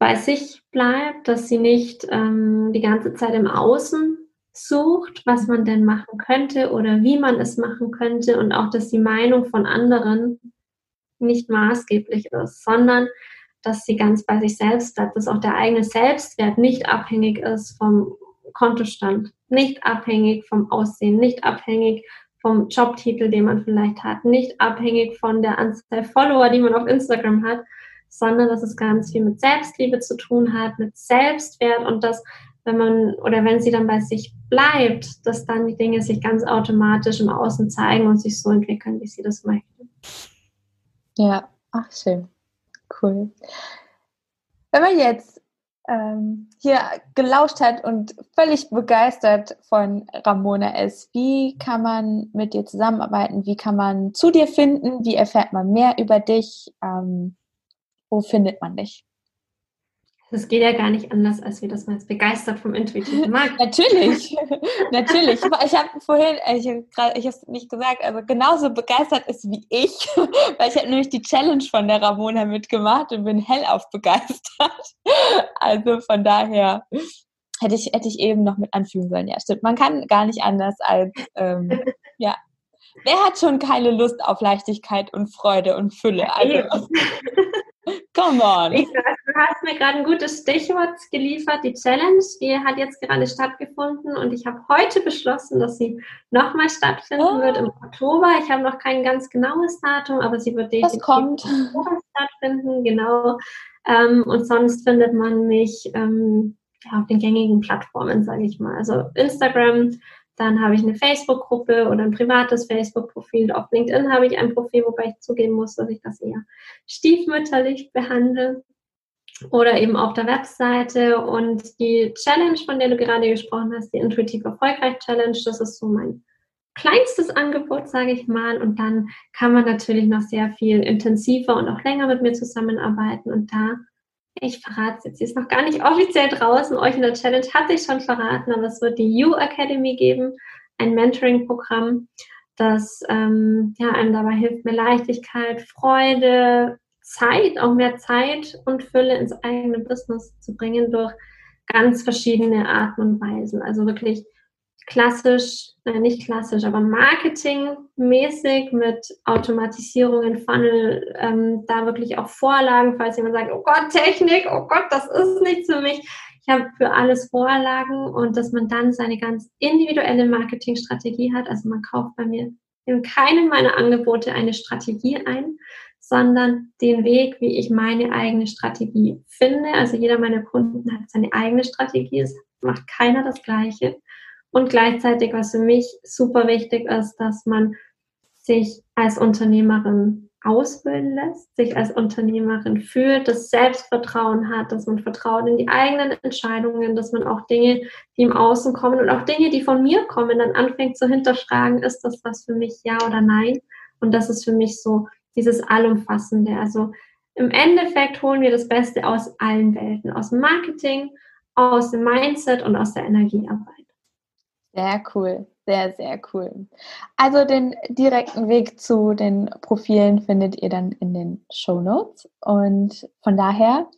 bei sich bleibt, dass sie nicht ähm, die ganze Zeit im Außen sucht, was man denn machen könnte oder wie man es machen könnte und auch, dass die Meinung von anderen nicht maßgeblich ist, sondern dass sie ganz bei sich selbst bleibt, dass auch der eigene Selbstwert nicht abhängig ist vom Kontostand, nicht abhängig vom Aussehen, nicht abhängig vom Jobtitel, den man vielleicht hat, nicht abhängig von der Anzahl Follower, die man auf Instagram hat, sondern dass es ganz viel mit Selbstliebe zu tun hat, mit Selbstwert und dass wenn man oder wenn sie dann bei sich bleibt, dass dann die Dinge sich ganz automatisch im Außen zeigen und sich so entwickeln, wie sie das möchten. Ja, ach schön. Cool. Wenn man jetzt ähm, hier gelauscht hat und völlig begeistert von Ramona ist, wie kann man mit dir zusammenarbeiten? Wie kann man zu dir finden? Wie erfährt man mehr über dich? Ähm, wo findet man dich? Das geht ja gar nicht anders, als wir das mal jetzt begeistert vom intuitiven Markt. natürlich, natürlich. Ich habe vorhin, ich habe es nicht gesagt, also genauso begeistert ist wie ich, weil ich habe nämlich die Challenge von der Ramona mitgemacht und bin hellauf begeistert. Also von daher hätte ich, hätte ich eben noch mit anfügen sollen. Ja, stimmt. Man kann gar nicht anders als, ähm, ja. Wer hat schon keine Lust auf Leichtigkeit und Freude und Fülle? Also, Come on. Ich, du hast mir gerade ein gutes Stichwort geliefert. Die Challenge, die hat jetzt gerade stattgefunden und ich habe heute beschlossen, dass sie nochmal stattfinden oh. wird im Oktober. Ich habe noch kein ganz genaues Datum, aber sie wird definitiv kommt. im Oktober stattfinden, genau. Ähm, und sonst findet man mich ähm, ja, auf den gängigen Plattformen, sage ich mal. Also Instagram, dann habe ich eine Facebook-Gruppe oder ein privates Facebook-Profil. Auf LinkedIn habe ich ein Profil, wobei ich zugeben muss, dass ich das eher stiefmütterlich behandle. Oder eben auf der Webseite. Und die Challenge, von der du gerade gesprochen hast, die Intuitiv Erfolgreich Challenge, das ist so mein kleinstes Angebot, sage ich mal. Und dann kann man natürlich noch sehr viel intensiver und auch länger mit mir zusammenarbeiten. Und da ich verrate es jetzt, sie ist noch gar nicht offiziell draußen. Euch in der Challenge hatte ich schon verraten, aber es wird die You Academy geben, ein Mentoring-Programm, das ähm, ja, einem dabei hilft, mehr Leichtigkeit, Freude, Zeit, auch mehr Zeit und Fülle ins eigene Business zu bringen durch ganz verschiedene Arten und Weisen. Also wirklich klassisch, äh, nicht klassisch, aber marketingmäßig mit Automatisierungen, Funnel, ähm, da wirklich auch Vorlagen, falls jemand sagt, oh Gott, Technik, oh Gott, das ist nichts für mich. Ich habe für alles Vorlagen und dass man dann seine ganz individuelle Marketingstrategie hat. Also man kauft bei mir in keinem meiner Angebote eine Strategie ein, sondern den Weg, wie ich meine eigene Strategie finde. Also jeder meiner Kunden hat seine eigene Strategie. Es macht keiner das Gleiche. Und gleichzeitig, was für mich super wichtig ist, dass man sich als Unternehmerin ausbilden lässt, sich als Unternehmerin fühlt, das Selbstvertrauen hat, dass man vertraut in die eigenen Entscheidungen, dass man auch Dinge, die im Außen kommen und auch Dinge, die von mir kommen, dann anfängt zu hinterfragen, ist das was für mich, ja oder nein? Und das ist für mich so dieses Allumfassende. Also im Endeffekt holen wir das Beste aus allen Welten, aus dem Marketing, aus dem Mindset und aus der Energiearbeit. Sehr cool, sehr, sehr cool. Also den direkten Weg zu den Profilen findet ihr dann in den Show Notes. Und von daher,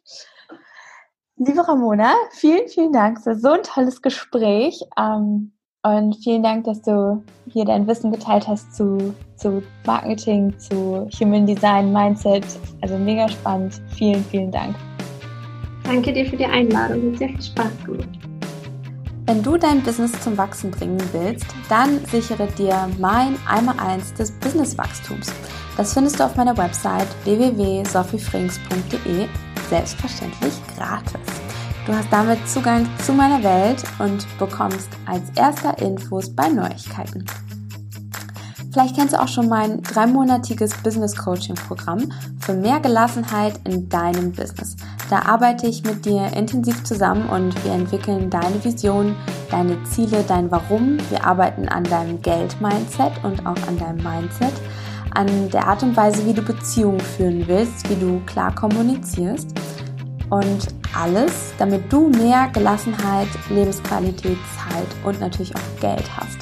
liebe Ramona, vielen, vielen Dank für so ein tolles Gespräch. Ähm, und vielen Dank, dass du hier dein Wissen geteilt hast zu, zu Marketing, zu Human Design, Mindset. Also mega spannend. Vielen, vielen Dank. Danke dir für die Einladung. Hat sehr viel Spaß gemacht. Wenn du dein Business zum Wachsen bringen willst, dann sichere dir mein Einmal-Eins des Businesswachstums. Das findest du auf meiner Website www.sophiefrings.de, selbstverständlich gratis. Du hast damit Zugang zu meiner Welt und bekommst als erster Infos bei Neuigkeiten. Vielleicht kennst du auch schon mein dreimonatiges Business Coaching Programm für mehr Gelassenheit in deinem Business. Da arbeite ich mit dir intensiv zusammen und wir entwickeln deine Vision, deine Ziele, dein Warum. Wir arbeiten an deinem Geld-Mindset und auch an deinem Mindset, an der Art und Weise, wie du Beziehungen führen willst, wie du klar kommunizierst und alles, damit du mehr Gelassenheit, Lebensqualität, Zeit und natürlich auch Geld hast.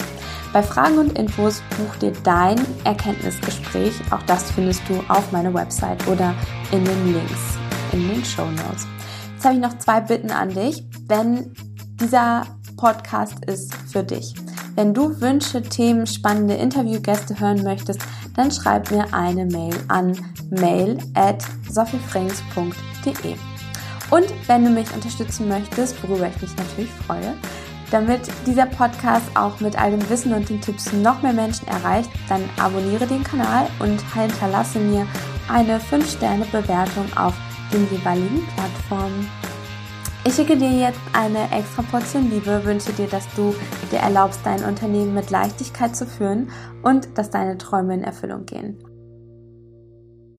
Bei Fragen und Infos buch dir dein Erkenntnisgespräch. Auch das findest du auf meiner Website oder in den Links in den Show Notes. Jetzt habe ich noch zwei Bitten an dich. Wenn dieser Podcast ist für dich. Wenn du Wünsche, Themen, spannende Interviewgäste hören möchtest, dann schreib mir eine Mail an mail at sophiefrings.de. Und wenn du mich unterstützen möchtest, worüber ich mich natürlich freue, Damit dieser Podcast auch mit all dem Wissen und den Tipps noch mehr Menschen erreicht, dann abonniere den Kanal und hinterlasse mir eine 5-Sterne-Bewertung auf den jeweiligen Plattformen. Ich schicke dir jetzt eine extra Portion Liebe, wünsche dir, dass du dir erlaubst, dein Unternehmen mit Leichtigkeit zu führen und dass deine Träume in Erfüllung gehen.